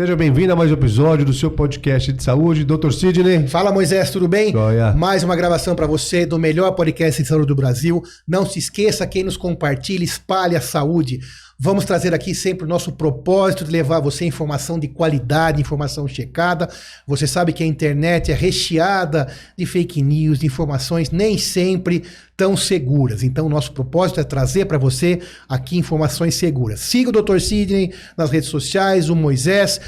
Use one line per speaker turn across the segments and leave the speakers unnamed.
Seja bem-vindo a mais um episódio do seu podcast de saúde, Dr. Sidney.
Fala Moisés, tudo bem?
Joia.
Mais uma gravação para você do melhor podcast de saúde do Brasil. Não se esqueça, quem nos compartilha, espalhe a saúde. Vamos trazer aqui sempre o nosso propósito de levar a você informação de qualidade, informação checada. Você sabe que a internet é recheada de fake news, de informações nem sempre tão seguras. Então, nosso propósito é trazer para você aqui informações seguras. Siga o Dr. Sidney nas redes sociais, o Moisés.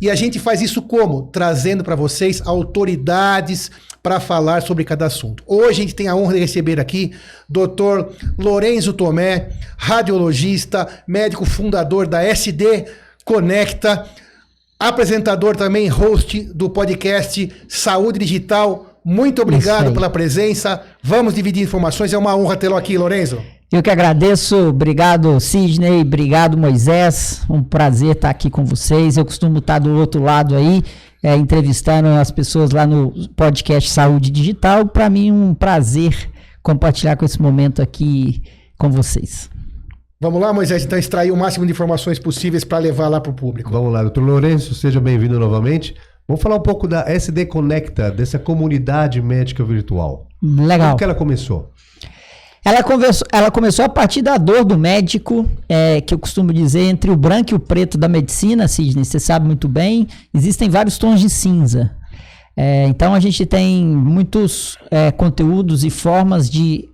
E a gente faz isso como? Trazendo para vocês autoridades para falar sobre cada assunto. Hoje a gente tem a honra de receber aqui Dr. Lorenzo Tomé, radiologista, médico fundador da SD Conecta, apresentador também, host do podcast Saúde Digital. Muito obrigado pela presença. Vamos dividir informações. É uma honra tê-lo aqui, Lorenzo.
Eu que agradeço, obrigado Sidney, obrigado Moisés, um prazer estar aqui com vocês. Eu costumo estar do outro lado aí, é, entrevistando as pessoas lá no podcast Saúde Digital. Para mim, um prazer compartilhar com esse momento aqui com vocês.
Vamos lá, Moisés, então extrair o máximo de informações possíveis para levar lá para o público.
Vamos lá, doutor Lourenço, seja bem-vindo novamente. Vamos falar um pouco da SD Conecta, dessa comunidade médica virtual.
Legal.
Como que ela começou?
Ela, conversou, ela começou a partir da dor do médico, é, que eu costumo dizer, entre o branco e o preto da medicina, Sidney, você sabe muito bem, existem vários tons de cinza. É, então a gente tem muitos é, conteúdos e formas de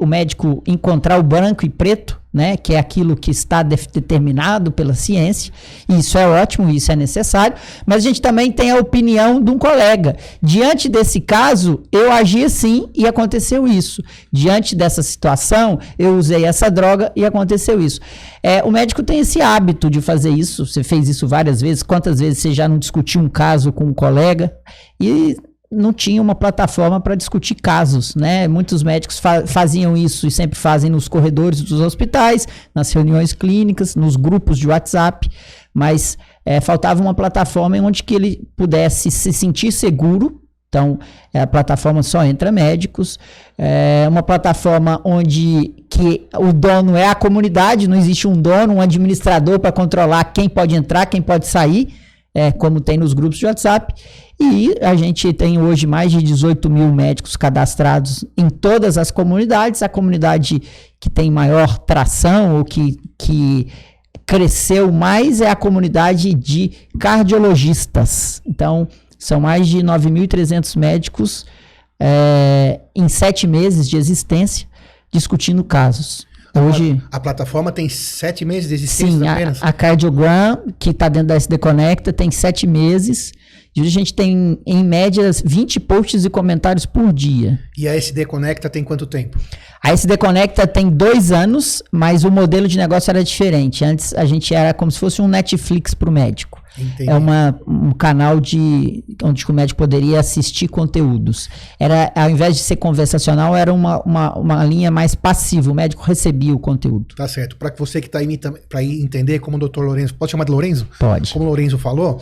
o médico encontrar o branco e preto, né, que é aquilo que está determinado pela ciência, e isso é ótimo, isso é necessário, mas a gente também tem a opinião de um colega. Diante desse caso, eu agi assim e aconteceu isso. Diante dessa situação, eu usei essa droga e aconteceu isso. É, o médico tem esse hábito de fazer isso, você fez isso várias vezes, quantas vezes você já não discutiu um caso com um colega? E não tinha uma plataforma para discutir casos, né? Muitos médicos fa faziam isso e sempre fazem nos corredores dos hospitais, nas reuniões clínicas, nos grupos de WhatsApp, mas é, faltava uma plataforma onde que ele pudesse se sentir seguro. Então, é, a plataforma só entra médicos, é uma plataforma onde que o dono é a comunidade, não existe um dono, um administrador para controlar quem pode entrar, quem pode sair, é, como tem nos grupos de WhatsApp. E a gente tem hoje mais de 18 mil médicos cadastrados em todas as comunidades. A comunidade que tem maior tração ou que, que cresceu mais é a comunidade de cardiologistas. Então, são mais de 9.300 médicos é, em sete meses de existência discutindo casos.
Hoje, a, a, plataforma tem sete meses de existência
sim,
apenas?
A, a Cardiogram, que está dentro da SD Conecta, tem sete meses e hoje a gente tem, em média, 20 posts e comentários por dia.
E a SD Conecta tem quanto tempo?
A SD Conecta tem dois anos, mas o modelo de negócio era diferente. Antes a gente era como se fosse um Netflix para o médico. Entendi. É uma, um canal de onde o médico poderia assistir conteúdos. Era, ao invés de ser conversacional, era uma, uma, uma linha mais passiva. O médico recebia o conteúdo.
Tá certo. Para você que está aí para entender como o doutor Lourenço. Pode chamar de Lourenço?
Pode.
Como o Lourenço falou,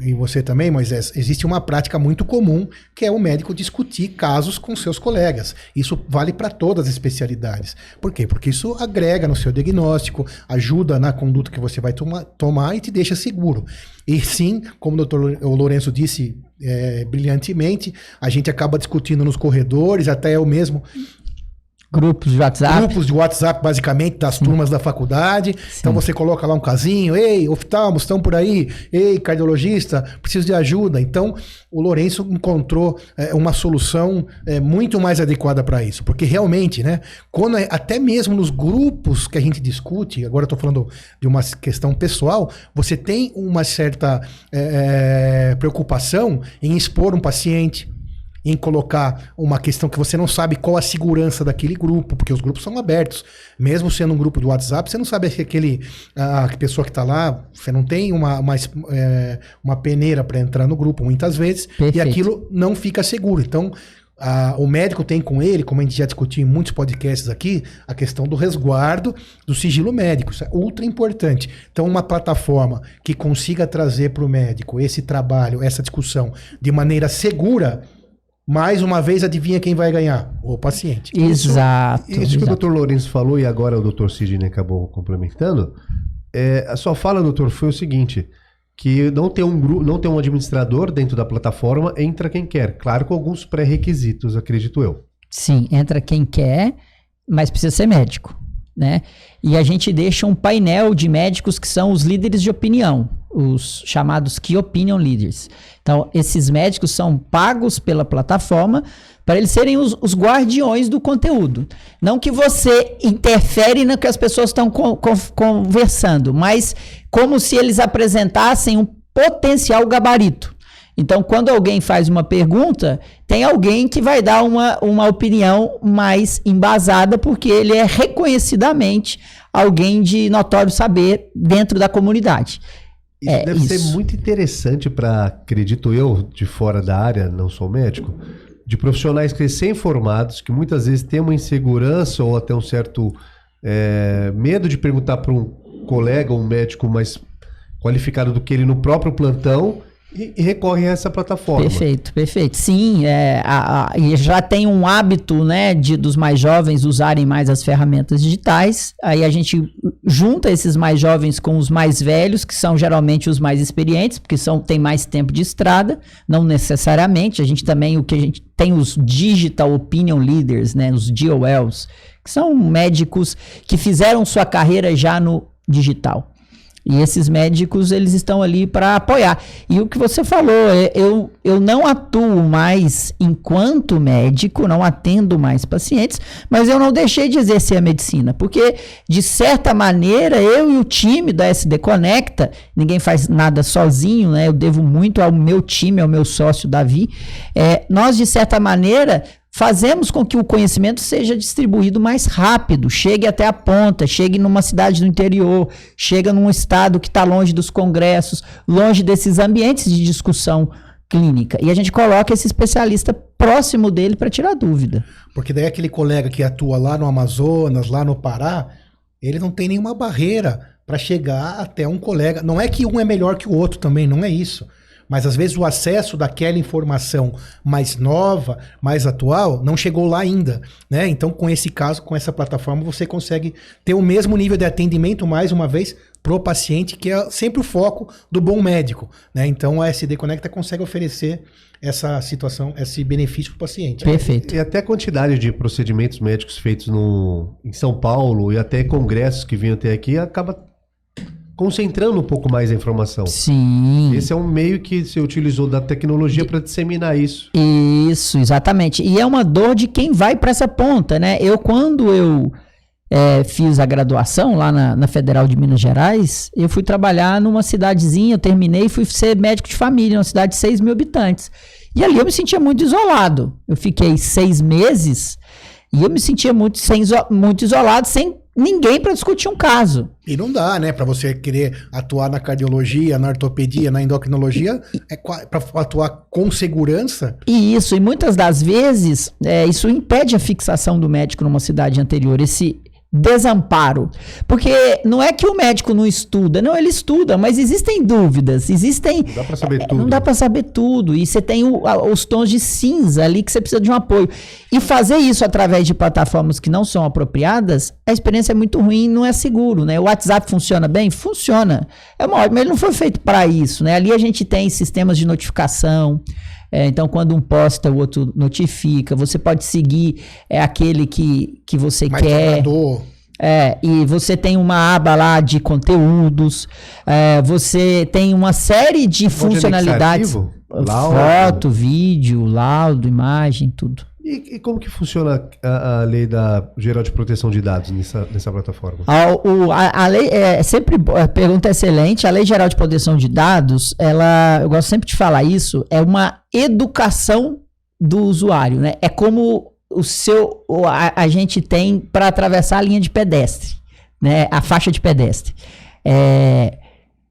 e você também, Moisés, existe uma prática muito comum que é o médico discutir casos com seus colegas. Isso vale para todas as especialidades. Por quê? Porque isso agrega no seu diagnóstico, ajuda na conduta que você vai toma, tomar e te deixa seguro. E sim, como o doutor Lourenço disse é, brilhantemente, a gente acaba discutindo nos corredores, até eu mesmo
Grupos de WhatsApp.
Grupos de WhatsApp, basicamente, das turmas da faculdade. Sim. Então você coloca lá um casinho, ei, oftalmos, estão por aí, ei, cardiologista, preciso de ajuda. Então, o Lourenço encontrou é, uma solução é, muito mais adequada para isso. Porque realmente, né, quando é, até mesmo nos grupos que a gente discute, agora eu estou falando de uma questão pessoal, você tem uma certa é, é preocupação em expor um paciente em colocar uma questão que você não sabe qual a segurança daquele grupo, porque os grupos são abertos. Mesmo sendo um grupo do WhatsApp, você não sabe se aquele, a pessoa que está lá, você não tem uma, uma, é, uma peneira para entrar no grupo muitas vezes, Perfeito. e aquilo não fica seguro. Então, a, o médico tem com ele, como a gente já discutiu em muitos podcasts aqui, a questão do resguardo do sigilo médico. Isso é ultra importante. Então, uma plataforma que consiga trazer para o médico esse trabalho, essa discussão de maneira segura mais uma vez, adivinha quem vai ganhar? O paciente.
Exato.
Isso, isso
exato.
que o doutor Lourenço falou e agora o doutor Sidney acabou complementando. É, a sua fala, doutor, foi o seguinte: que não tem um grupo, não tem um administrador dentro da plataforma, entra quem quer. Claro, com alguns pré-requisitos, acredito eu.
Sim, entra quem quer, mas precisa ser médico, né? E a gente deixa um painel de médicos que são os líderes de opinião, os chamados Key Opinion Leaders. Então, esses médicos são pagos pela plataforma para eles serem os, os, guardiões do conteúdo. Não que você interfere no que as pessoas estão con, con, conversando, mas como se eles apresentassem um potencial gabarito. Então, quando alguém faz uma pergunta, tem alguém que vai dar uma, uma opinião mais embasada, porque ele é reconhecidamente alguém de notório saber dentro da comunidade.
Isso é, deve isso. ser muito interessante para, acredito eu, de fora da área, não sou médico, de profissionais recém-formados que muitas vezes têm uma insegurança ou até um certo é, medo de perguntar para um colega, um médico mais qualificado do que ele no próprio plantão e, recorrem a essa plataforma.
Perfeito, perfeito. Sim, é, a, a, já tem um hábito né, de, dos mais jovens usarem mais as ferramentas digitais. Aí a gente junta esses mais jovens com os mais velhos, que são geralmente os mais experientes, porque são, tem mais tempo de estrada, não necessariamente. A gente também, o que a gente tem os Digital Opinion Leaders, né, os DOLs, que são médicos que fizeram sua carreira já no digital. E esses médicos, eles estão ali para apoiar. E o que você falou, é, eu, eu não atuo mais enquanto médico, não atendo mais pacientes, mas eu não deixei de exercer a medicina, porque, de certa maneira, eu e o time da SD Conecta, ninguém faz nada sozinho, né? Eu devo muito ao meu time, ao meu sócio Davi. É, nós, de certa maneira, fazemos com que o conhecimento seja distribuído mais rápido, chegue até a ponta, chegue numa cidade do interior, chega num estado que está longe dos congressos, longe desses ambientes de discussão clínica. E a gente coloca esse especialista próximo dele para tirar dúvida.
Porque daí aquele colega que atua lá no Amazonas, lá no Pará, ele não tem nenhuma barreira para chegar até um colega. Não é que um é melhor que o outro também, não é isso. Mas às vezes o acesso daquela informação mais nova, mais atual, não chegou lá ainda, né? Então, com esse caso, com essa plataforma, você consegue ter o mesmo nível de atendimento, mais uma vez, pro paciente, que é sempre o foco do bom médico, né? Então, a SD Conecta consegue oferecer essa situação, esse benefício para o paciente.
Perfeito.
E até a quantidade de procedimentos médicos feitos no, em São Paulo e até congressos que vinham até aqui acaba concentrando um pouco mais a informação.
Sim.
Esse é um meio que se utilizou da tecnologia para disseminar isso.
Isso, exatamente. E é uma dor de quem vai para essa ponta, né? Eu, quando eu é, fiz a graduação lá na, na, Federal de Minas Gerais, eu fui trabalhar numa cidadezinha, eu terminei e fui ser médico de família, numa cidade de 6 mil habitantes. E ali eu me sentia muito isolado. Eu fiquei seis meses e eu me sentia muito, sem, muito isolado, sem ninguém para discutir um caso.
E não dá, né? Para você querer atuar na cardiologia, na ortopedia, na endocrinologia, é para atuar com segurança.
E isso, e muitas das vezes, é, isso impede a fixação do médico numa cidade anterior. Esse, desamparo. Porque não é que o médico não estuda, não, ele estuda, mas existem dúvidas, existem.
Não dá para saber
é,
tudo.
Não dá para saber tudo. E você tem o, a, os tons de cinza ali que você precisa de um apoio. E fazer isso através de plataformas que não são apropriadas, a experiência é muito ruim, não é seguro, né? O WhatsApp funciona bem? Funciona. É uma mas ele não foi feito para isso, né? Ali a gente tem sistemas de notificação. É, então, quando um posta, o outro notifica. Você pode seguir é, aquele que, que você Mais quer. É, e você tem uma aba lá de conteúdos, é, você tem uma série de funcionalidades. Foto, vídeo, laudo, imagem, tudo.
E, e, como que funciona a, a, lei da geral de proteção de dados nessa, nessa plataforma?
A, o, a, a, lei é sempre a pergunta é excelente. A lei geral de proteção de dados, ela, eu gosto sempre de falar isso, é uma educação do usuário, né? É como o seu a, a gente tem para atravessar a linha de pedestre, né? A faixa de pedestre. É,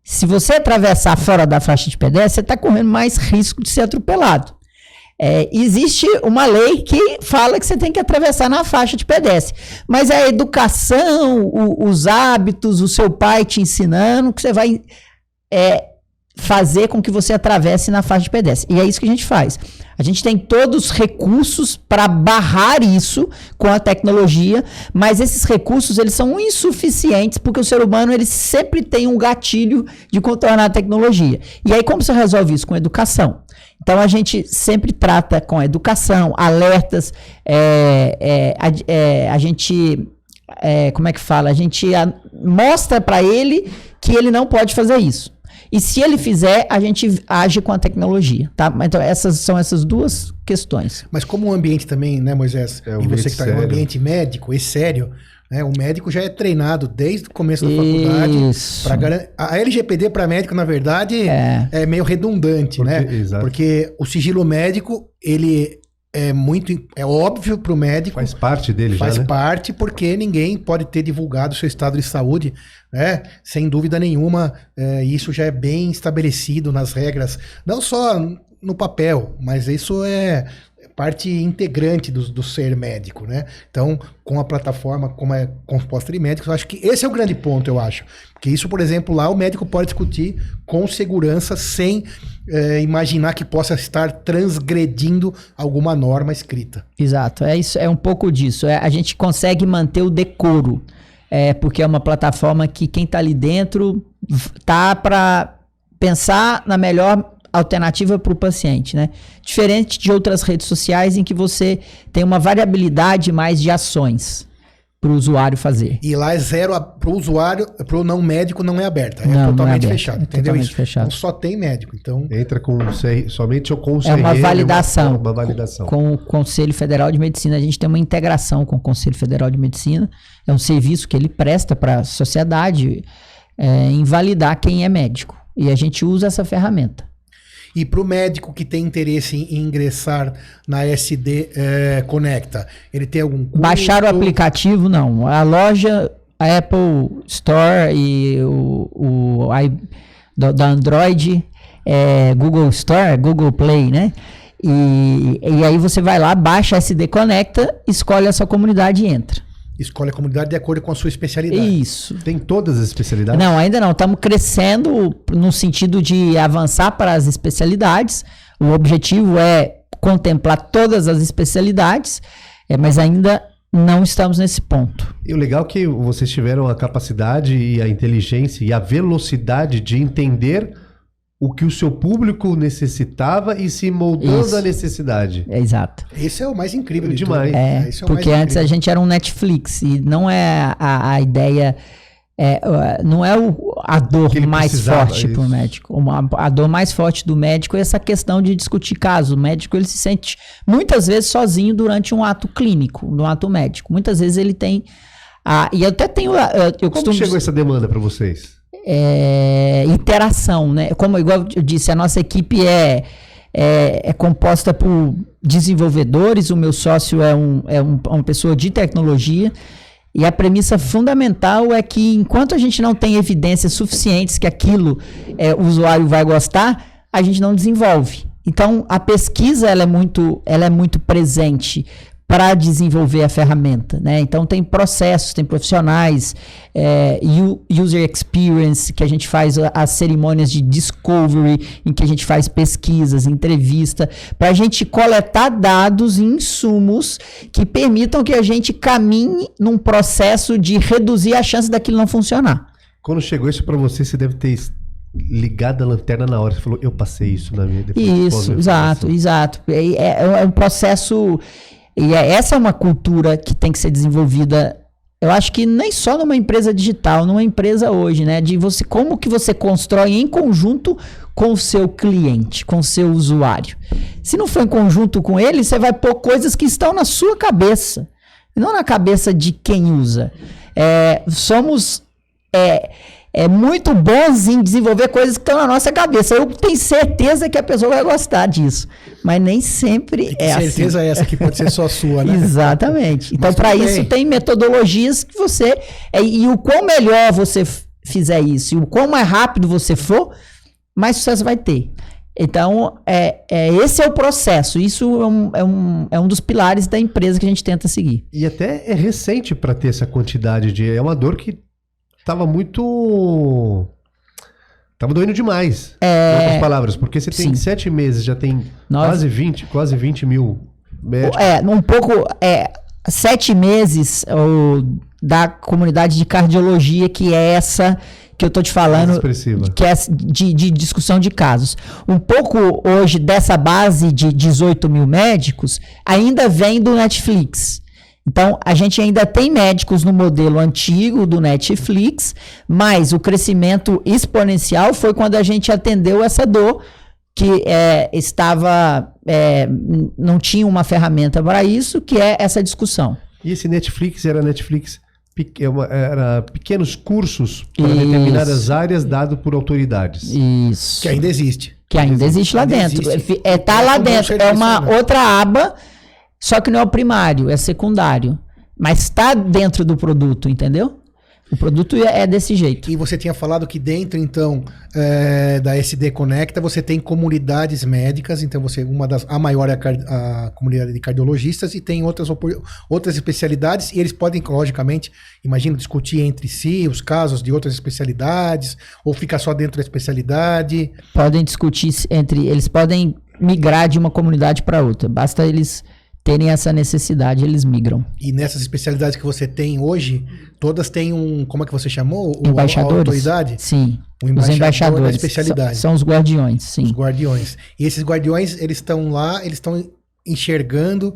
se você atravessar fora da faixa de pedestre, você está correndo mais risco de ser atropelado. É, existe uma lei que fala que você tem que atravessar na faixa de pedestre. Mas a educação, o, os hábitos, o seu pai te ensinando, que você vai é, fazer com que você atravesse na faixa de pedestre. E é isso que a gente faz. A gente tem todos os recursos para barrar isso com a tecnologia, mas esses recursos eles são insuficientes porque o ser humano ele sempre tem um gatilho de contornar a tecnologia. E aí como você resolve isso com educação? Então a gente sempre trata com educação, alertas, é, é, a, é, a, gente é, como é que fala? A gente a, mostra para ele que ele não pode fazer isso. E se ele fizer, a gente age com a tecnologia, tá? Então essas são essas duas questões.
Mas como o ambiente também, né, Moisés?
É, um
e você que está em um ambiente médico e sério, né? O médico já é treinado desde o começo da faculdade.
Isso.
Pra, a LGPD para médico, na verdade,
É.
é meio redundante,
Porque-
né?
exato.
Porque o sigilo médico, ele é muito é óbvio para o médico,
Faz parte dele
faz
já, né?
parte, porque ninguém pode ter divulgado seu estado de saúde, né? Sem dúvida nenhuma, é, isso já é bem estabelecido nas regras, não só no papel, mas isso é parte integrante do, do ser médico, né? Então, com a plataforma como é composta de médicos, eu acho que esse é o grande ponto, eu acho. Que isso, por exemplo, lá o médico pode discutir com segurança, sem é, imaginar que possa estar transgredindo alguma norma escrita.
Exato, é isso, é um pouco disso. É, a gente consegue manter o decoro, é, porque é uma plataforma que quem está ali dentro tá para pensar na melhor alternativa para o paciente, né? Diferente de outras redes sociais em que você tem uma variabilidade mais de ações para o usuário fazer.
E lá é zero para o usuário, para o não médico não é aberta, é
Não, não é
totalmente
aberta,
fechado,
é
entendeu
totalmente
isso?
fechado.
Então só tem médico, então
Entra com o CR, somente com o
É uma validação.
Uma, uma validação.
Com o Conselho Federal de Medicina. A gente tem uma integração com o Conselho Federal de Medicina. É um serviço que ele presta para a sociedade é, em validar quem é médico. E a gente usa essa ferramenta.
E para o médico que tem interesse em ingressar na SD eh, Conecta, ele tem algum curso?
Baixar o aplicativo, não. A loja, a Apple Store e o, o da Android, é Google Store, Google Play, né? E, e aí você vai lá, baixa a SD Conecta, escolhe a sua comunidade e entra.
Escolhe a comunidade de acordo com a sua especialidade.
Isso.
Tem todas as especialidades?
Não, ainda não. Estamos crescendo no sentido de avançar para as especialidades. O objetivo é contemplar todas as especialidades, é, mas ainda não estamos nesse ponto.
E o legal é que vocês tiveram a capacidade e a inteligência e a velocidade de entender o que o seu público necessitava e se moldando
Isso.
à necessidade.
É exato.
Esse é o mais incrível de
Demais.
tudo.
É,
é
porque antes a gente era um Netflix e não é a, a ideia. é, não é o, a dor mais forte para o médico. Uma- a dor mais forte do médico é essa questão de discutir caso. O médico ele se sente muitas vezes sozinho durante um ato clínico, um ato médico. Muitas vezes ele tem. a- e eu até tenho. a- Eu, eu
Como
costumo.
chegou essa demanda para vocês?
É, interação, né? Como igual eu disse, a nossa equipe é, é, é composta por desenvolvedores, o meu sócio é, um, é um- uma pessoa de tecnologia, e a premissa fundamental é que enquanto a gente não tem evidências suficientes que aquilo é, o usuário vai gostar, a gente não desenvolve. Então a pesquisa ela é muito, ela é muito presente para desenvolver a ferramenta, né? Então tem processos, tem profissionais, é, user experience que a gente faz as cerimônias de discovery, em que a gente faz pesquisas, entrevista, para a gente coletar dados e insumos que permitam que a gente caminhe num processo de reduzir a chance daquilo não funcionar.
Quando chegou isso para você, você deve ter ligado a lanterna na hora. Você falou, eu passei isso na minha. depois
Isso,
pós-graduação."
exato, exato. É, é- é um processo. E é- essa é uma cultura que tem que ser desenvolvida. Eu acho que nem só numa empresa digital, numa empresa hoje, né? De você, como que você constrói em conjunto com o seu cliente, com o seu usuário. Se não for em conjunto com ele, você vai pôr coisas que estão na sua cabeça, não na cabeça de quem usa. É, somos é, é muito bons em desenvolver coisas que estão na nossa cabeça. Eu tenho certeza que a pessoa vai gostar disso, mas nem sempre é
certeza
assim.
é essa que pode ser só sua, né?
Exatamente. Então, para isso, tem metodologias que você. é, e o quão melhor você fizer isso, e o quão mais rápido você for, mais sucesso vai ter. Então, é, é, esse é o processo. Isso é um, é, um, é um dos pilares da empresa que a gente tenta seguir.
E até é recente para ter essa quantidade de. É uma dor que estava muito. Tava doendo demais.
É...
Em outras palavras, porque você tem
Sim.
sete meses, já tem
Nove.
quase 20, quase 20 mil médicos.
É, um pouco. É, sete meses o, da comunidade de cardiologia, que é essa que eu tô te falando. Que é de, de discussão de casos. Um pouco hoje dessa base de 18 mil médicos ainda vem do Netflix. Então, a gente ainda tem médicos no modelo antigo do Netflix, mas o crescimento exponencial foi quando a gente atendeu essa dor que é, estava é, não tinha uma ferramenta para isso, que é essa discussão.
E esse Netflix era Netflix, é era pequenos cursos para
Isso.
determinadas áreas dado por autoridades.
Isso.
Que ainda existe.
Que ainda existe lá
Ainda
dentro.
existe.
É, tá
É
lá
um
dentro. É uma
né?
outra aba, só que não é o primário, é secundário. Mas está dentro do produto, entendeu? O produto é é desse jeito.
E você tinha falado que dentro, então, é, da SD Conecta, você tem comunidades médicas, então você, uma das, a maior é a, a comunidade de cardiologistas e tem outras, outras especialidades e eles podem, logicamente, imagino, discutir entre si os casos de outras especialidades ou fica só dentro da especialidade.
Podem discutir entre. Eles podem migrar de uma comunidade para outra. Basta eles terem essa necessidade, eles migram.
E nessas especialidades que você tem hoje, todas têm um, como é que você chamou? O, a
Embaixadores?
autoridade?
Sim.
O
Os
embaixador da
embaixadores.
especialidade.
São, são os guardiões,
Os
sim.
guardiões. E esses guardiões, eles estão lá, eles estão enxergando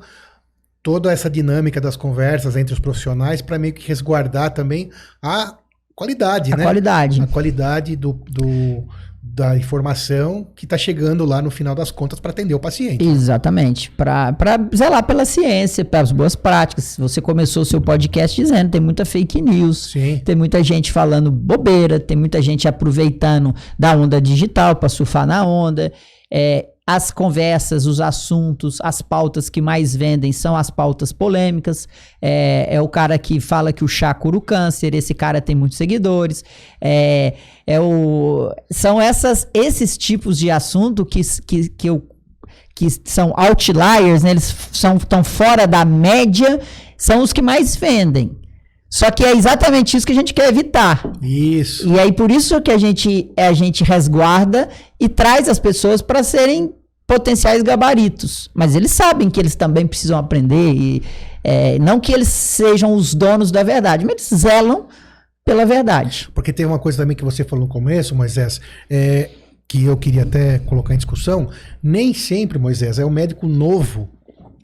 toda essa dinâmica das conversas entre os profissionais para meio que resguardar também a qualidade,
A
né?
qualidade.
A qualidade do, do- da informação que está chegando lá no final das contas para atender o paciente.
Exatamente. Para zelar pela ciência, pelas boas práticas. Você começou o seu podcast dizendo, tem muita fake news.
Sim.
Tem muita gente falando bobeira, tem muita gente aproveitando da onda digital para surfar na onda. É, as conversas, os assuntos, as pautas que mais vendem são as pautas polêmicas. É, é o cara que fala que o chá cura o câncer, esse cara tem muitos seguidores. É, é o, são essas, esses tipos de assunto que, que, que eu que são outliers, né? eles são tão fora da média, são os que mais vendem. Só que é exatamente isso que a gente quer evitar.
Isso.
E aí por isso que a gente a gente resguarda e traz as pessoas para serem potenciais gabaritos. Mas eles sabem que eles também precisam aprender e é, não que eles sejam os donos da verdade, mas eles zelam pela verdade.
Porque tem uma coisa também que você falou no começo, Moisés, é, que eu queria até colocar em discussão. Nem sempre, Moisés, é o médico novo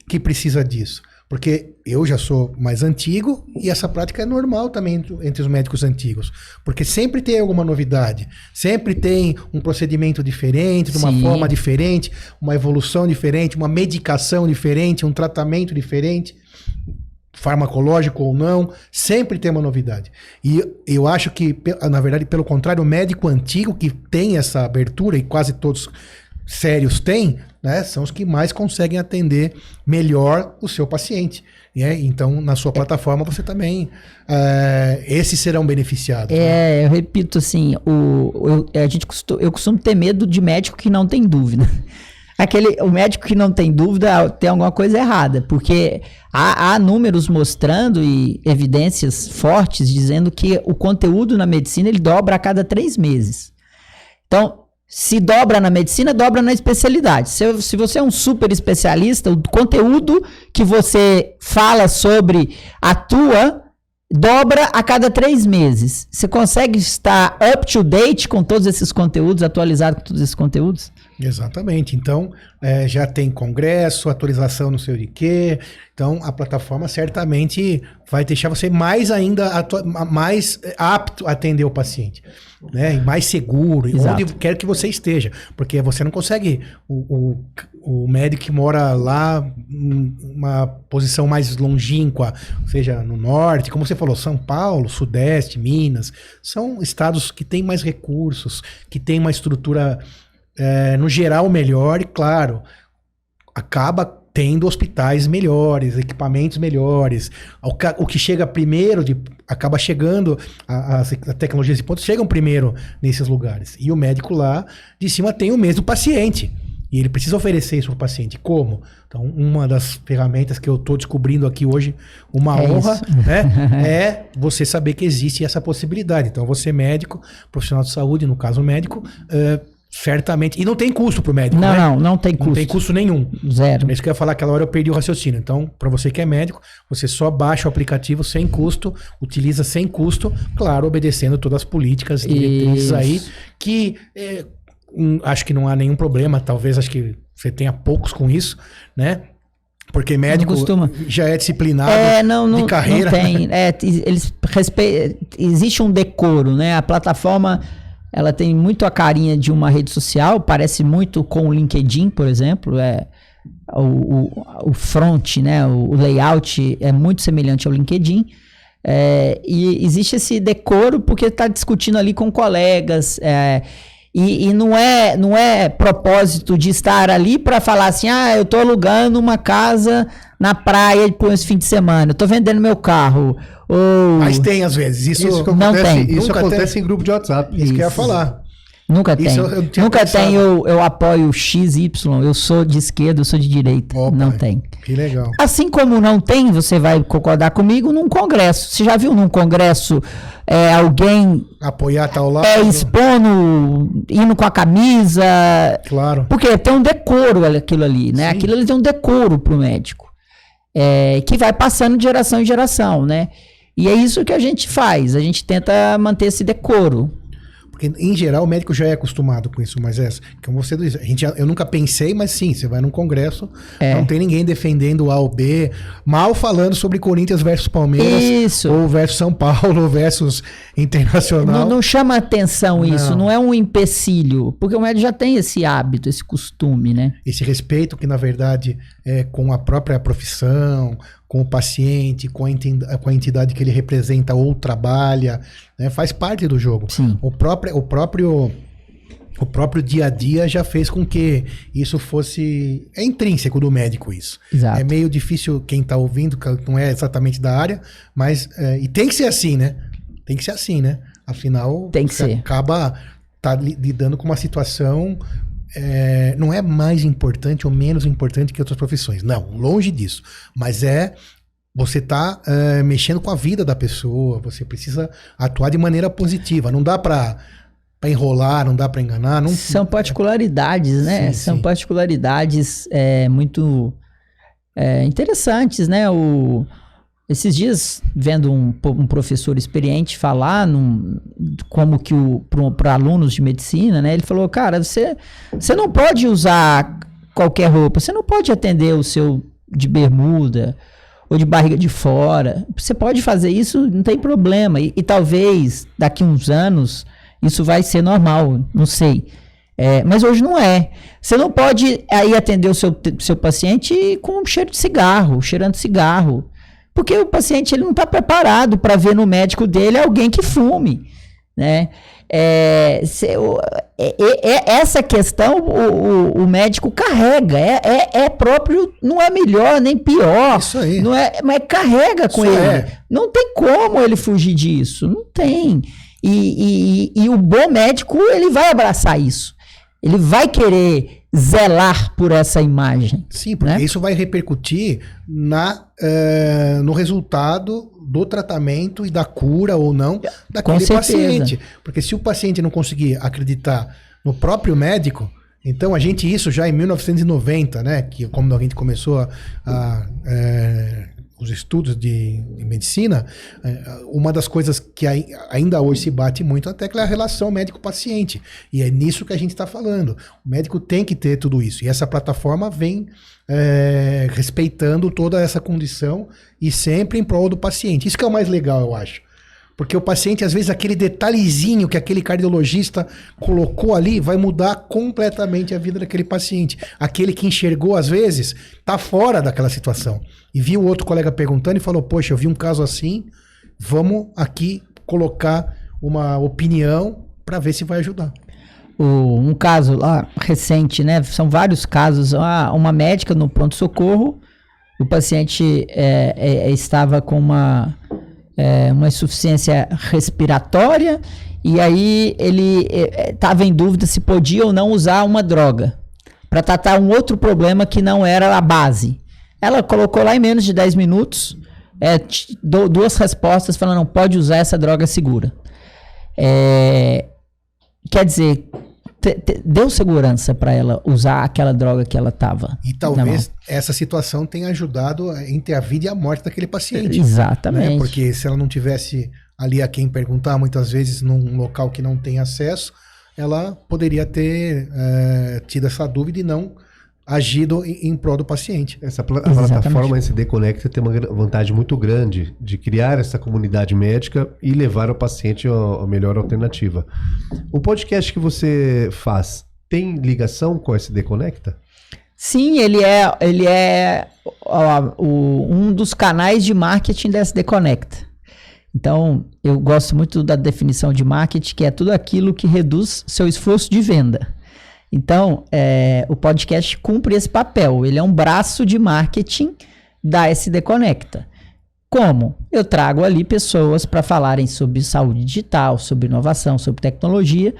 que precisa disso. Porque eu já sou mais antigo e essa prática é normal também entre- os médicos antigos. Porque sempre tem alguma novidade, sempre tem um procedimento diferente, de uma
Sim.
forma diferente, uma evolução diferente, uma medicação diferente, um tratamento diferente farmacológico ou não, sempre tem uma novidade. E eu acho que, na verdade, pelo contrário, o médico antigo que tem essa abertura, e quase todos sérios têm, né, são os que mais conseguem atender melhor o seu paciente. né? Então, na sua plataforma, você também. eh, esses serão beneficiados. né?
É, eu repito assim, o, eu, a gente eu costumo ter medo de médico que não tem dúvida. Aquele, o médico que não tem dúvida tem alguma coisa errada, porque há, há números mostrando e evidências fortes dizendo que o conteúdo na medicina ele dobra a cada três meses. Então, se dobra na medicina, dobra na especialidade. Se, se você é um super especialista, o conteúdo que você fala sobre a tua dobra a cada três meses. Você consegue estar up to date com todos esses conteúdos, atualizado com todos esses conteúdos?
Exatamente. Então, eh, já tem congresso, atualização não sei o de quê. Então, a plataforma certamente vai deixar você mais ainda mais eh, apto a atender o paciente. Né? E mais seguro,
Exato.
onde quer que você esteja. Porque você não consegue. O, o, o médico que mora lá, em uma posição mais longínqua, seja no norte, como você falou, São Paulo, Sudeste, Minas, são estados que têm mais recursos, que têm uma estrutura é, no geral melhor e claro acaba tendo hospitais melhores, equipamentos melhores. O, o que chega primeiro de, acaba chegando as as tecnologias de ponta chegam primeiro nesses lugares. E o médico lá de cima tem o mesmo paciente. E ele precisa oferecer isso para o paciente. Como? Então, uma das ferramentas que eu estou descobrindo aqui hoje, uma
É
honra,
isso.
né, é você saber que existe essa possibilidade. Então, você médico, profissional de saúde, no caso médico, eh, certamente. E não tem custo para o médico,
Não,
né?
não, não tem
Não
custo.
tem custo nenhum.
Zero.
É isso que eu ia falar, aquela hora eu perdi o raciocínio. Então, para você que é médico, você só baixa o aplicativo sem custo, utiliza sem custo, claro, obedecendo todas as políticas, diretrizes aí, que é, hum, acho que não há nenhum problema, talvez acho que você tenha poucos com isso, né? Porque médico
costuma.
já é disciplinado
É, não, não,
de carreira.
não tem. É, eles respe... Existe um decoro, né? A plataforma ela tem muito a carinha de uma rede social, parece muito com o LinkedIn, por exemplo. É, o, o, o front, né? O, o layout é muito semelhante ao LinkedIn. É, e existe esse decoro porque está discutindo ali com colegas. é, e, e não é não é propósito de estar ali para falar assim, ah, eu tô alugando uma casa na praia por esse fim de semana, eu tô vendendo meu carro. Ou
Mas tem às vezes. Isso,
Isso,
Não
acontece,
tem.
isso
Nunca
acontece em grupo de WhatsApp.
isso que eu ia
Isso.
falar.
nunca tem.
Isso eu-
nunca
pensado.
tem eu, eu apoio XY, eu sou de esquerda, eu sou de direita.
Opa,
não tem.
Que legal.
Assim como não tem, você vai concordar comigo, num congresso. Você já viu num congresso é, alguém
Apoiar tal lado.
é, expondo, indo com a camisa.
Claro.
Porque tem um decoro aquilo ali, né?
Sim.
Aquilo ali tem um decoro pro médico. É, que vai passando de geração em geração, né? E é isso que a gente faz. A gente tenta manter esse decoro.
Porque, em geral, o médico já é acostumado com isso, mas é, como você disse, a gente, eu nunca pensei, mas sim, você vai num congresso,
É.
não tem ninguém defendendo o A ou B, mal falando sobre Corinthians versus Palmeiras,
Isso.
ou versus São Paulo versus Internacional.
Não, não chama atenção isso,
Não.
não é um empecilho. Porque o médico já tem esse hábito, esse costume, né?
Esse respeito que, na verdade, é com a própria profissão, com o paciente, com a, entidade que ele representa ou trabalha, né, faz parte do jogo.
Sim.
O próprio, o próprio o próprio dia a dia já fez com que isso fosse é intrínseco do médico isso.
Exato.
É meio difícil quem está ouvindo, que não é exatamente da área, mas é, e tem que ser assim, né? Tem que ser assim, né? Afinal,
Tem que
você
ser.
acaba tá li- lidando com uma situação é, não é mais importante ou menos importante que outras profissões. Não, longe disso. Mas é você tá é, mexendo com a vida da pessoa, você precisa atuar de maneira positiva. Não dá para enrolar, não dá para enganar. Não,
São particularidades, né?
Sim,
São
sim.
particularidades é, muito é, interessantes, né? O, esses dias, vendo um, um professor experiente falar num- como que para alunos de medicina, né? Ele falou, cara, você, você não pode usar qualquer roupa, você não pode atender o seu de bermuda ou de barriga de fora. Você pode fazer isso, não tem problema. E, e talvez daqui uns anos isso vai ser normal, não sei. É, mas hoje não é. Você não pode aí atender o seu, seu paciente com cheiro de cigarro, cheirando cigarro. Porque o paciente ele não está preparado para ver no médico dele alguém que fume. Né? É, se- o- é- é- é- essa questão o, o- o médico carrega. É, é, é próprio, não é melhor nem pior.
Isso aí.
Não é, mas carrega com
Isso
ele. Não tem como ele fugir disso. Não tem. E, e- e- e o bom médico, ele vai abraçar isso. Ele vai querer zelar por essa imagem.
Sim, porque
né?
isso vai repercutir na, eh, no resultado do tratamento e da cura ou não daquele paciente. Porque se o paciente não conseguir acreditar no próprio médico, então a gente, isso já em 1990, né? Que como a gente começou a, a, eh, os estudos de, de medicina, eh, uma das coisas que ai- ainda hoje se bate muito na tecla é a relação médico-paciente. E é nisso que a gente está falando. O médico tem que ter tudo isso. E essa plataforma vem é, respeitando toda essa condição e sempre em prol do paciente. Isso que é o mais legal, eu acho. Porque o paciente, às vezes, aquele detalhezinho que aquele cardiologista colocou ali vai mudar completamente a vida daquele paciente. Aquele que enxergou, às vezes, tá fora daquela situação. E viu outro colega perguntando e falou: Poxa, eu vi um caso assim, vamos aqui colocar uma opinião para ver se vai ajudar.
Um caso lá recente, né? São vários casos. Uma, uma médica no pronto-socorro, o paciente é, é, estava com uma, é, uma insuficiência respiratória e aí ele estava em dúvida se podia ou não usar uma droga. para tratar um outro problema que não era a base. Ela colocou lá em menos de 10 minutos é, duas respostas falando, não pode usar essa droga segura. É, quer dizer, deu segurança para ela usar aquela droga que ela estava.
E talvez essa situação tenha ajudado entre a vida e a morte daquele paciente.
Exatamente. Né?
Porque se ela não tivesse ali a quem perguntar, muitas vezes num local que não tem acesso, ela poderia ter é, tido essa dúvida e não agido em, em prol do paciente.
Essa pl Exatamente. plataforma SD Connect tem uma vantagem muito grande de criar essa comunidade médica e levar o paciente a, a melhor alternativa. O podcast que você faz tem ligação com a SD Conecta?
Sim, ele é, ele é ó, o, um dos canais de marketing da SD Connecta. Então, eu gosto muito da definição de marketing, que é tudo aquilo que reduz seu esforço de venda. Então, é, o podcast cumpre esse papel. Ele é um braço de marketing da SD Conecta. Como? Eu trago ali pessoas para falarem sobre saúde digital, sobre inovação, sobre tecnologia,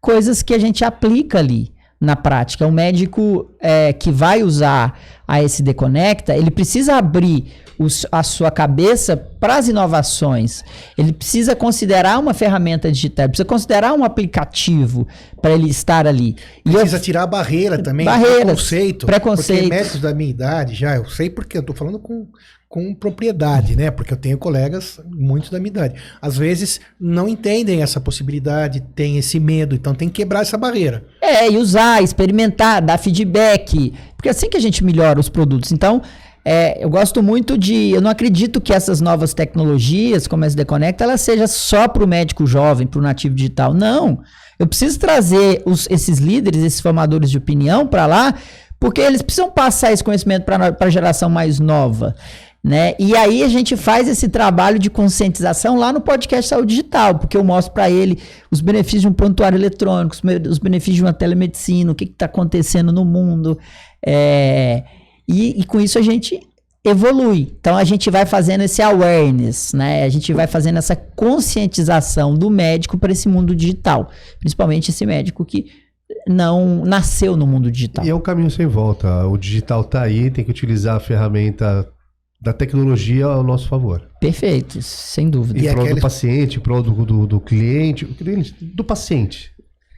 coisas que a gente aplica ali na prática. O médico é, que vai usar a SD Conecta, ele precisa abrir os, a sua cabeça para as inovações. Ele precisa considerar uma ferramenta digital, precisa considerar um aplicativo para ele estar ali.
E precisa eu, tirar a barreira também,
barreiras, preconceito. preconceito.
Porque médicos da minha idade, já eu sei porque eu estou falando com com propriedade, né? Porque eu tenho colegas, muitos da minha idade. Às vezes não entendem essa possibilidade, tem esse medo, então tem que quebrar essa barreira.
É, e usar, experimentar, dar feedback, porque é assim que a gente melhora os produtos. Então, é, eu gosto muito de. Eu não acredito que essas novas tecnologias, como a SD Connect, ela seja só para o médico jovem, para o nativo digital. Não. Eu preciso trazer os, esses líderes, esses formadores de opinião para lá, porque eles precisam passar esse conhecimento para a geração mais nova. Né? E aí a gente faz esse trabalho de conscientização lá no podcast Saúde Digital, porque eu mostro para ele os benefícios de um prontuário eletrônico, os benefícios de uma telemedicina, o que está acontecendo no mundo. É, e, e com isso a gente evolui. Então a gente vai fazendo esse awareness, né? A gente vai fazendo essa conscientização do médico para esse mundo digital, principalmente esse médico que não nasceu no mundo digital.
E é um caminho sem volta. O digital está aí, tem que utilizar a ferramenta da tecnologia ao nosso favor.
Perfeito, sem dúvida.
Em prol aquele... do paciente, em prol do, do, do, cliente, do paciente.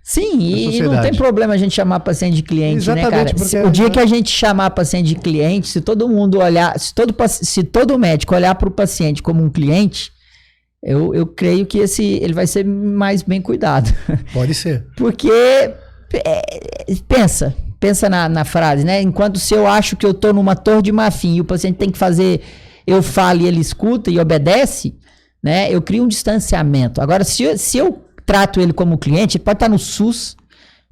Sim, e não tem problema a gente chamar paciente de cliente, né, Exatamente, né, cara? o dia que a gente chamar paciente de cliente, se todo mundo olhar, se todo, se todo médico olhar para o paciente como um cliente, eu, eu creio que esse ele vai ser mais bem cuidado.
Pode ser.
Porque, é, pensa, pensa na, na frase, né? Enquanto se eu acho que eu tô numa torre de marfim e o paciente tem que fazer, eu falo e ele escuta e obedece, né? Eu crio um distanciamento. Agora, se eu, se eu trato ele como cliente, ele pode estar no SUS,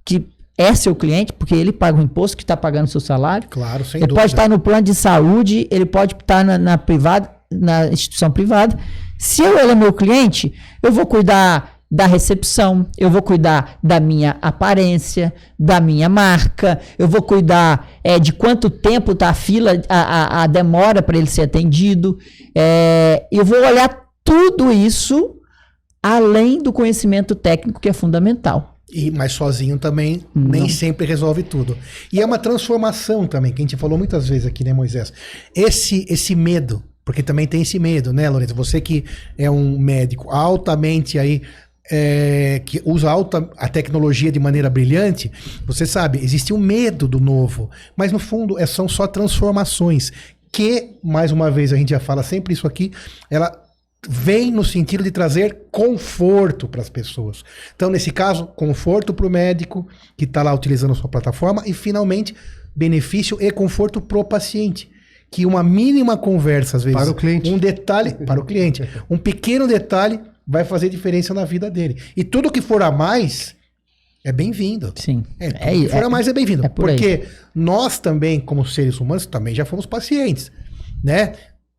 que é seu cliente, porque ele paga o imposto que está pagando o seu salário.
Claro, sem
ele dúvida. pode estar no plano de saúde, ele pode estar na, na privada, na instituição privada. Se eu, ele é meu cliente, eu vou cuidar da recepção, eu vou cuidar da minha aparência, da minha marca, eu vou cuidar é, de quanto tempo está a fila, a, a, a demora para ele ser atendido. É, eu vou olhar tudo isso além do conhecimento técnico que é fundamental.
E, mas sozinho também Não. nem sempre resolve tudo. E é uma transformação também, que a gente falou muitas vezes aqui, né, Moisés? Esse, esse medo, porque também tem esse medo, né, Lourenço? Você que é um médico altamente aí é, que usa alta, a tecnologia de maneira brilhante, você sabe, existe um medo do novo, mas no fundo é, são só transformações que, mais uma vez, a gente já fala sempre isso aqui, ela vem no sentido de trazer conforto para as pessoas. Então, nesse caso, conforto para o médico que está lá utilizando a sua plataforma e, finalmente, benefício e conforto para o paciente. Que uma mínima conversa, às vezes,
para o cliente.
um detalhe para o cliente, um pequeno detalhe vai fazer diferença na vida dele. E tudo que for a mais é bem-vindo.
Sim.
É, tudo é, que for é, a mais é bem-vindo. É por porque aí. nós também, como seres humanos, também já fomos pacientes, né?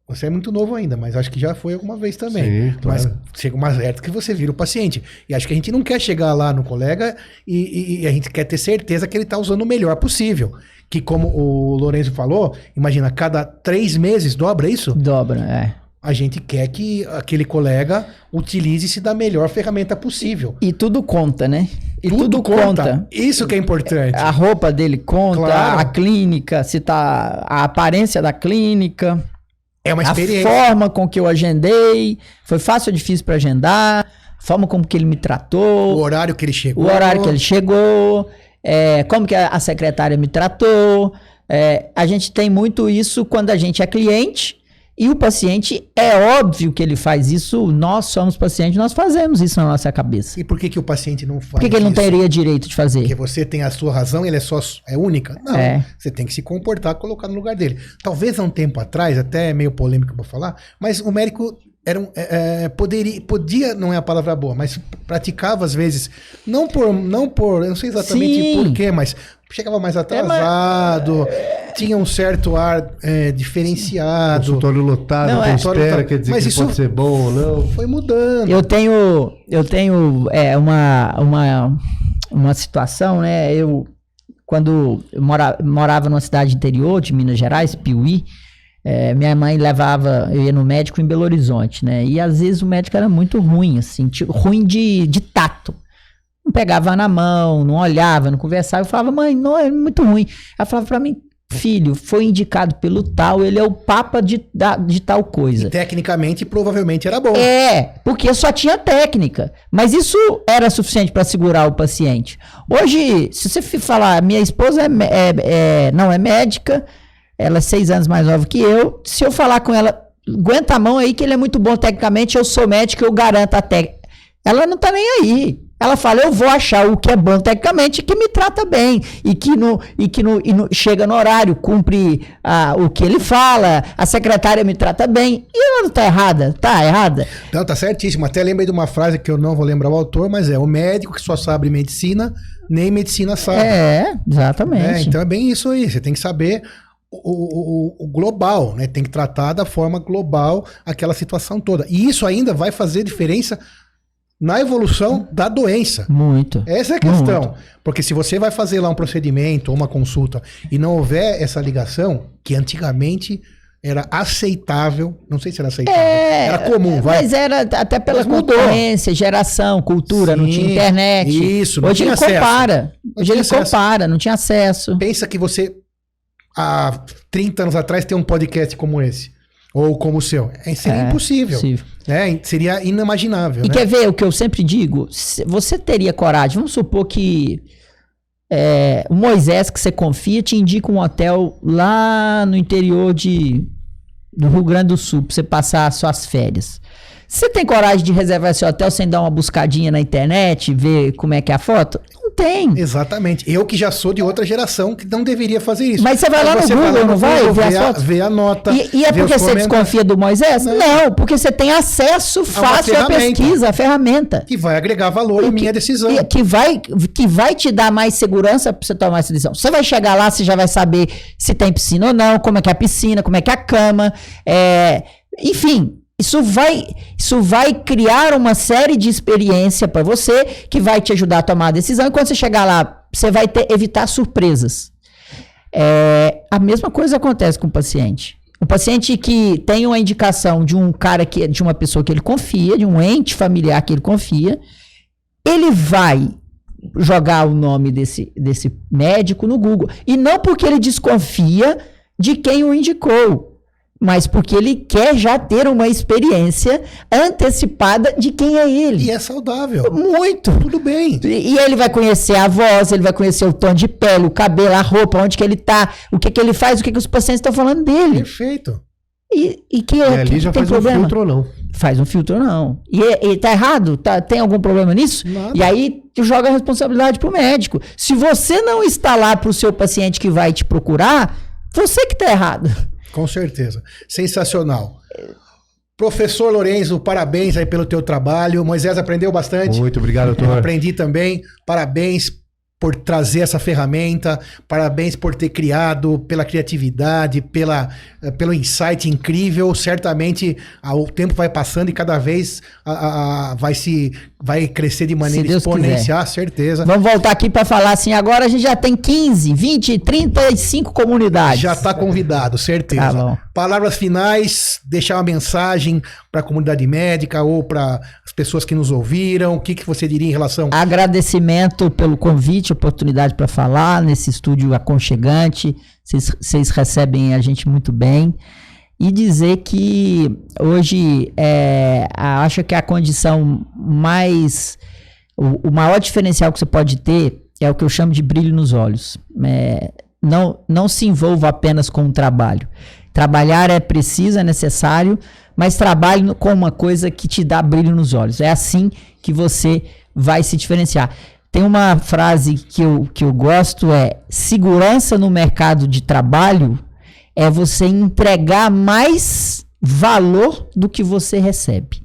Você é muito novo ainda, mas acho que já foi alguma vez também. Sim, claro. Mas chega uma certa que você vira o paciente. E acho que a gente não quer chegar lá no colega e, e, e a gente quer ter certeza que ele está usando o melhor possível. Que como o Lourenço falou, imagina, cada três meses dobra isso?
Dobra, é.
A gente quer que aquele colega utilize-se da melhor ferramenta possível.
E tudo conta, né? E tudo,
tudo conta. conta. Isso que é importante.
A roupa dele conta, claro. a clínica, se tá a aparência da clínica.
É uma experiência.
A forma com que eu agendei, foi fácil ou difícil para agendar, a forma como que ele me tratou,
o horário que ele chegou,
o horário que ele chegou, é, como que a, secretária me tratou. É, a gente tem muito isso quando a gente é cliente e o paciente, é óbvio que ele faz isso, nós somos pacientes, nós fazemos isso na nossa cabeça.
E por que, que o paciente não faz
Por que, que ele não teria direito de fazer?
Porque você tem a sua razão, ele é só é única? Não, é. você tem que se comportar, colocar no lugar dele. Talvez há um tempo atrás, até é meio polêmico para falar, mas o médico era um, é, é, poderia, podia, não é a palavra boa, mas praticava às vezes, não por, não por, eu não sei exatamente Sim. por quê, mas chegava mais atrasado, é, mas... tinha um certo ar é, diferenciado.
Consultório lotado, não, é. espera, quer dizer mas que isso pode ser bom ou não.
Foi mudando.
Eu tenho, eu tenho é, uma, uma, uma situação, né? Eu, quando eu mora, morava numa cidade interior de Minas Gerais, Piuí, é, minha mãe levava, eu ia no médico em Belo Horizonte, né? E às vezes o médico era muito ruim, assim, tipo, ruim de, de tato não pegava na mão, não olhava, não conversava. Eu falava, mãe, não, é muito ruim. Ela falava para mim, filho, foi indicado pelo tal, ele é o papa de, de tal coisa. E,
tecnicamente, provavelmente era bom.
É, porque só tinha técnica. Mas isso era suficiente para segurar o paciente. Hoje, se você falar, minha esposa é, é, é, não é médica, ela é seis anos mais nova que eu. Se eu falar com ela, aguenta a mão aí que ele é muito bom tecnicamente, eu sou médico, eu garanto a técnica. Ela não tá nem aí. Ela fala, eu vou achar o que é bom tecnicamente que me trata bem e que, no, e que no, e no, chega no horário, cumpre ah, o que ele fala, a secretária me trata bem. E ela não tá errada? Tá errada?
Não, tá certíssimo. Até lembrei de uma frase que eu não vou lembrar o autor, mas é o médico que só sabe medicina, nem medicina sabe.
É, exatamente. É,
então é bem isso aí. Você tem que saber o, o, o, global, né? Tem que tratar da forma global aquela situação toda. E isso ainda vai fazer diferença na evolução da doença.
Muito.
Essa é a questão. Muito. Porque se você vai fazer lá um procedimento ou uma consulta e não houver essa ligação, que antigamente era aceitável, não sei se era aceitável, é, era comum, vai.
Mas era até pela concorrência, geração, cultura, Sim, não tinha internet.
Isso,
não Hoje tinha ele acesso. compara. Hoje ele acesso. compara, não tinha acesso.
Pensa que você há 30 anos atrás tem um podcast como esse. Ou como o seu. É, seria é, impossível. É, seria inimaginável.
E
né?
quer ver o que eu sempre digo? Você teria coragem, vamos supor que é, o Moisés, que você confia, te indica um hotel lá no interior de, do Rio Grande do Sul, pra você passar suas férias. Você tem coragem de reservar esse hotel sem dar uma buscadinha na internet, ver como é que é a foto? Tem.
Exatamente. Eu que já sou de outra geração que não deveria fazer isso.
Mas você vai lá no Google, vai não vai?
Google, ver, a, ver a nota.
E, e é porque você desconfia do Moisés? Não. não, porque você tem acesso fácil à pesquisa, à ferramenta.
Que vai agregar valor à minha decisão.
Que vai, que vai te dar mais segurança para você tomar essa decisão. Você vai chegar lá, você já vai saber se tem piscina ou não, como é que é a piscina, como é que é a cama. É, enfim, isso vai, isso vai criar uma série de experiência para você que vai te ajudar a tomar a decisão. E quando você chegar lá, você vai ter, evitar surpresas. É, a mesma coisa acontece com o paciente. O paciente que tem uma indicação de um cara que de uma pessoa que ele confia, de um ente familiar que ele confia, ele vai jogar o nome desse, desse médico no Google. E não porque ele desconfia de quem o indicou mas porque ele quer já ter uma experiência antecipada de quem é ele.
E é saudável.
Muito.
Tudo bem.
E, ele vai conhecer a voz, ele vai conhecer o tom de pele, o cabelo, a roupa, onde que ele tá, o que que ele faz, o que que os pacientes estão falando dele.
Perfeito.
E, e que é,
e ali que já faz problema? um filtro ou não.
Faz um filtro ou não. E, e tá errado? Tá, tem algum problema nisso? Nada. E aí tu joga a responsabilidade pro médico. Se você não está lá pro seu paciente que vai te procurar, você que tá errado.
Com certeza. Sensacional. Professor Lorenzo, parabéns aí pelo teu trabalho. Moisés aprendeu bastante.
Muito obrigado, doutor.
Aprendi também. Parabéns por trazer essa ferramenta, parabéns por ter criado, pela criatividade, pela, eh, pelo insight incrível. Certamente a, o tempo vai passando e cada vez a, a, vai se vai crescer de maneira exponencial, certeza.
Vamos voltar aqui para falar assim, agora a gente já tem 15, 20, 35 comunidades.
Já está convidado, certeza. Tá bom. Palavras finais, deixar uma mensagem para a comunidade médica ou para as pessoas que nos ouviram. O que, que você diria em relação?
Agradecimento pelo convite, oportunidade para falar nesse estúdio aconchegante. Vocês recebem a gente muito bem. E dizer que hoje é, acho que a condição mais. O, o, maior diferencial que você pode ter é o que eu chamo de brilho nos olhos. É, não, não se envolva apenas com o trabalho. Trabalhar é preciso, é necessário, mas trabalhe com uma coisa que te dá brilho nos olhos. É assim que você vai se diferenciar. Tem uma frase que eu, que eu gosto é segurança no mercado de trabalho é você entregar mais valor do que você recebe.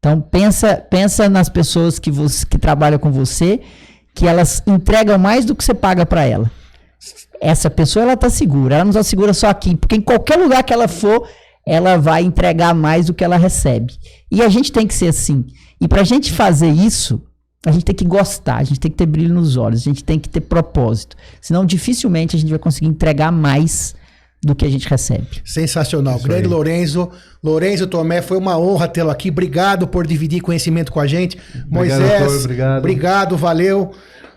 Então pensa, pensa nas pessoas que, você, que trabalham com você, que elas entregam mais do que você paga para ela essa pessoa ela tá segura, ela não está segura só aqui, porque em qualquer lugar que ela for, ela vai entregar mais do que ela recebe. E a gente tem que ser assim. E para a gente fazer isso, a gente tem que gostar, a gente tem que ter brilho nos olhos, a gente tem que ter propósito. Senão, dificilmente a gente vai conseguir entregar mais do que a gente recebe.
Sensacional. Isso Grande aí. Lorenzo. Lorenzo Tomé, foi uma honra tê-lo aqui. Obrigado por dividir conhecimento com a gente. Obrigado, Moisés, doutor, obrigado. obrigado, valeu.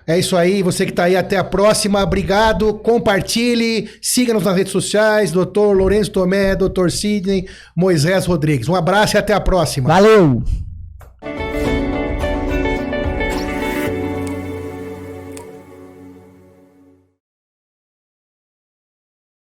É isso aí, você que está aí, até a próxima. Obrigado, compartilhe, siga-nos nas redes sociais, doutor Lourenço Tomé, doutor Sidney, Moisés Rodrigues. Um abraço e até a próxima.
Valeu!